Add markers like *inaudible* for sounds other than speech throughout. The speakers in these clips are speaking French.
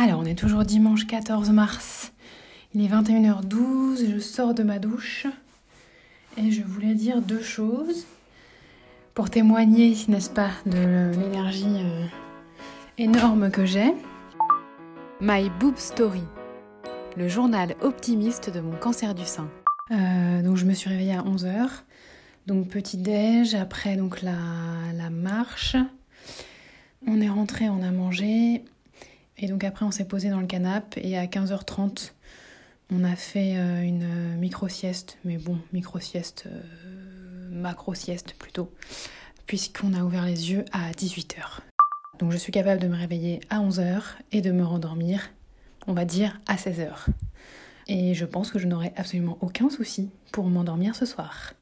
Alors, on est toujours dimanche 14 mars. Il est 21h12, je sors de ma douche et je voulais dire deux choses pour témoigner, n'est-ce pas, de l'énergie euh, énorme que j'ai. My Boob Story, le journal optimiste de mon cancer du sein. Euh, donc je me suis réveillée à 11h. Donc petit déj, après donc la, la marche. On est rentré, on a mangé. Et donc après on s'est posé dans le canapé et à 15h30 on a fait euh, une micro-sieste. Mais bon, micro-sieste, euh, macro-sieste plutôt. Puisqu'on a ouvert les yeux à 18h. Donc je suis capable de me réveiller à 11h et de me rendormir, on va dire, à 16h. Et je pense que je n'aurai absolument aucun souci pour m'endormir ce soir.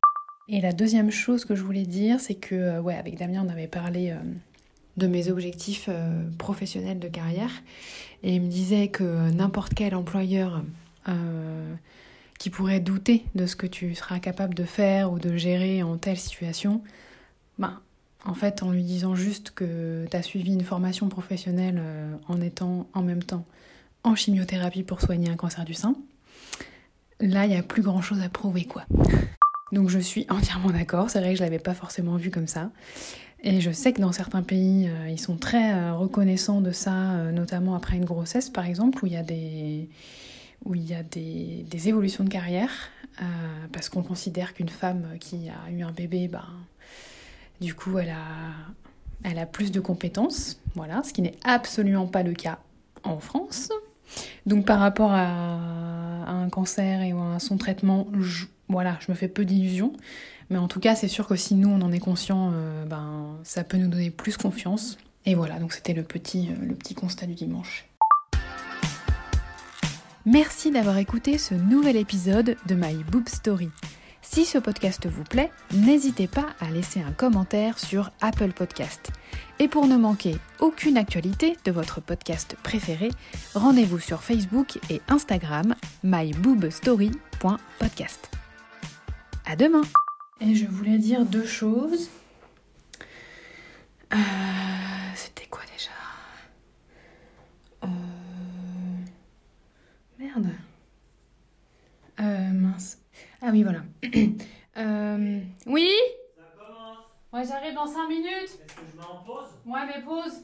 Et la deuxième chose que je voulais dire, c'est que, euh, ouais, avec Damien, on avait parlé euh, de mes objectifs euh, professionnels de carrière. Et il me disait que n'importe quel employeur qui pourrait douter de ce que tu seras capable de faire ou de gérer en telle situation, ben, en fait, en lui disant juste que tu as suivi une formation professionnelle en étant en même temps en chimiothérapie pour soigner un cancer du sein, là, il n'y a plus grand chose à prouver, quoi. Donc je suis entièrement d'accord, c'est vrai que je l'avais pas forcément vu comme ça. Et je sais que dans certains pays, euh, ils sont très euh, reconnaissants de ça, euh, notamment après une grossesse par exemple, où il y a des, où il y a des, des évolutions de carrière, parce qu'on considère qu'une femme qui a eu un bébé, ben, du coup, elle a, elle a plus de compétences, voilà, ce qui n'est absolument pas le cas en France. Donc par rapport à, un cancer et à son traitement, voilà, je me fais peu d'illusions. Mais en tout cas, c'est sûr que si nous, on en est conscient, euh, ben, ça peut nous donner plus confiance. Et voilà, donc c'était le petit, euh, le petit constat du dimanche. Merci d'avoir écouté ce nouvel épisode de My Boob Story. Si ce podcast vous plaît, n'hésitez pas à laisser un commentaire sur Apple Podcast. Et pour ne manquer aucune actualité de votre podcast préféré, rendez-vous sur Facebook et Instagram myboobstory.podcast. À demain Et je voulais dire deux choses. Euh, C'était quoi déjà? Euh... Merde. Euh, mince. Ah oui, voilà. *clears throat* euh... Oui? Ça commence Ouais, j'arrive dans 5 minutes. Est-ce que je mets en pause? Ouais, mais pause.